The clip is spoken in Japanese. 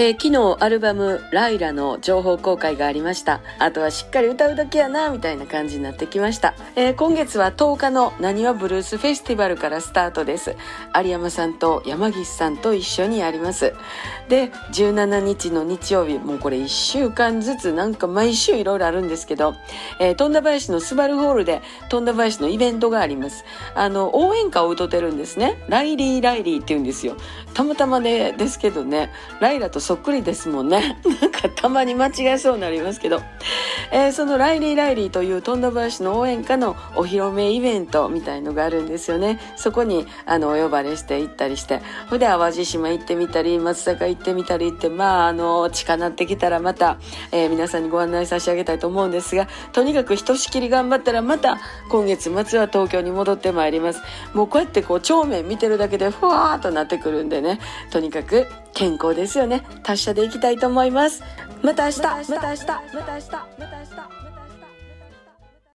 えー、昨日アルバム「ライラ」の情報公開がありました。あとはしっかり歌うだけやなみたいな感じになってきました、えー、今月は10日のなにわブルースフェスティバルからスタートです。有山さんと山岸さんと一緒にやります。で17日の日曜日もうこれ1週間ずつなんか毎週いろいろあるんですけど、えー、富田林のスバルホールで富田林のイベントがあります。あの応援歌を歌ってるんですね。ライリーライリーって言うんですよ。たまたまねですけどね。ライラとそっくりですもんね。なんかたまに間違えそうになりますけど。えー、そのライリー・ライリーという富田林の応援歌のお披露目イベントみたいのがあるんですよね。そこにあのお呼ばれして行ったりして、ほんで淡路島行ってみたり、松坂行ってみたりって、まああの、近なってきたらまた、えー、皆さんにご案内差し上げたいと思うんですが、とにかくひとしきり頑張ったらまた今月末は東京に戻ってまいります。もうこうやってこう正面見てるだけでふわーっとなってくるんでね、とにかく健康ですよね。達者でいきたいと思います。また明日。また明日。また明日。また明日。た明日。